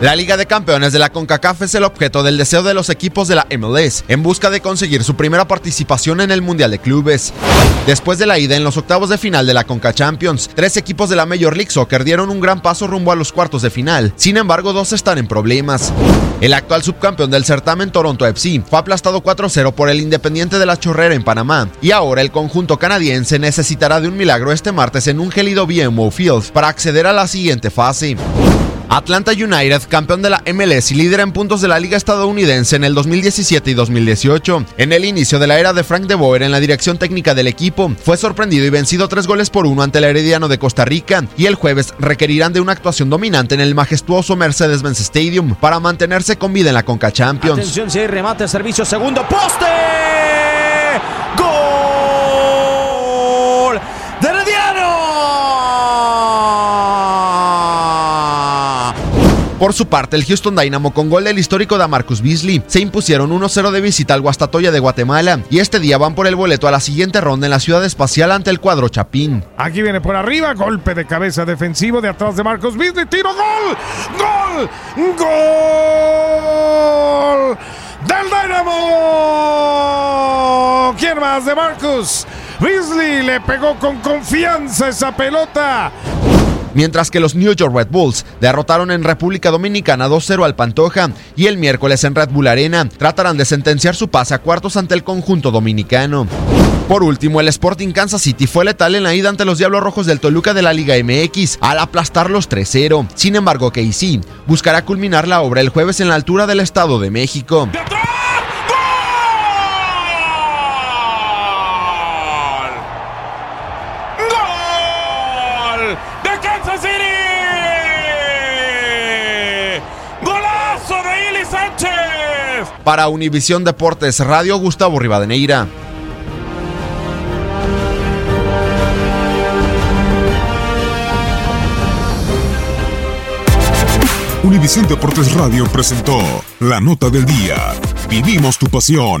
La Liga de Campeones de la CONCACAF es el objeto del deseo de los equipos de la MLS en busca de conseguir su primera participación en el Mundial de Clubes. Después de la ida en los octavos de final de la CONCA Champions, tres equipos de la Major League Soccer dieron un gran paso rumbo a los cuartos de final. Sin embargo, dos están en problemas. El actual subcampeón del certamen Toronto FC fue aplastado 4-0 por el Independiente de la Chorrera en Panamá y ahora el conjunto canadiense necesitará de un milagro este martes en un gélido BMO Field para acceder a la siguiente fase. Atlanta United, campeón de la MLS y líder en puntos de la liga estadounidense en el 2017 y 2018. En el inicio de la era de Frank de Boer en la dirección técnica del equipo, fue sorprendido y vencido tres goles por uno ante el Herediano de Costa Rica y el jueves requerirán de una actuación dominante en el majestuoso Mercedes-Benz Stadium para mantenerse con vida en la Conca Champions. Atención, si hay remate, servicio, segundo poste. ¡Gol! ¡De Herediano! Por su parte, el Houston Dynamo con gol del histórico de Marcus Beasley se impusieron 1-0 de visita al Guastatoya de Guatemala y este día van por el boleto a la siguiente ronda en la ciudad espacial ante el cuadro Chapín. Aquí viene por arriba, golpe de cabeza defensivo de atrás de Marcos Beasley, tiro, gol, gol, gol del Dynamo. ¿Quién más de Marcus? Beasley le pegó con confianza esa pelota. Mientras que los New York Red Bulls derrotaron en República Dominicana 2-0 al Pantoja y el miércoles en Red Bull Arena tratarán de sentenciar su pase a cuartos ante el conjunto dominicano. Por último, el Sporting Kansas City fue letal en la ida ante los Diablos Rojos del Toluca de la Liga MX al aplastarlos 3-0. Sin embargo, KC buscará culminar la obra el jueves en la altura del Estado de México. Sánchez! Para Univisión Deportes Radio, Gustavo Rivadeneira. Univisión Deportes Radio presentó La Nota del Día. Vivimos tu pasión.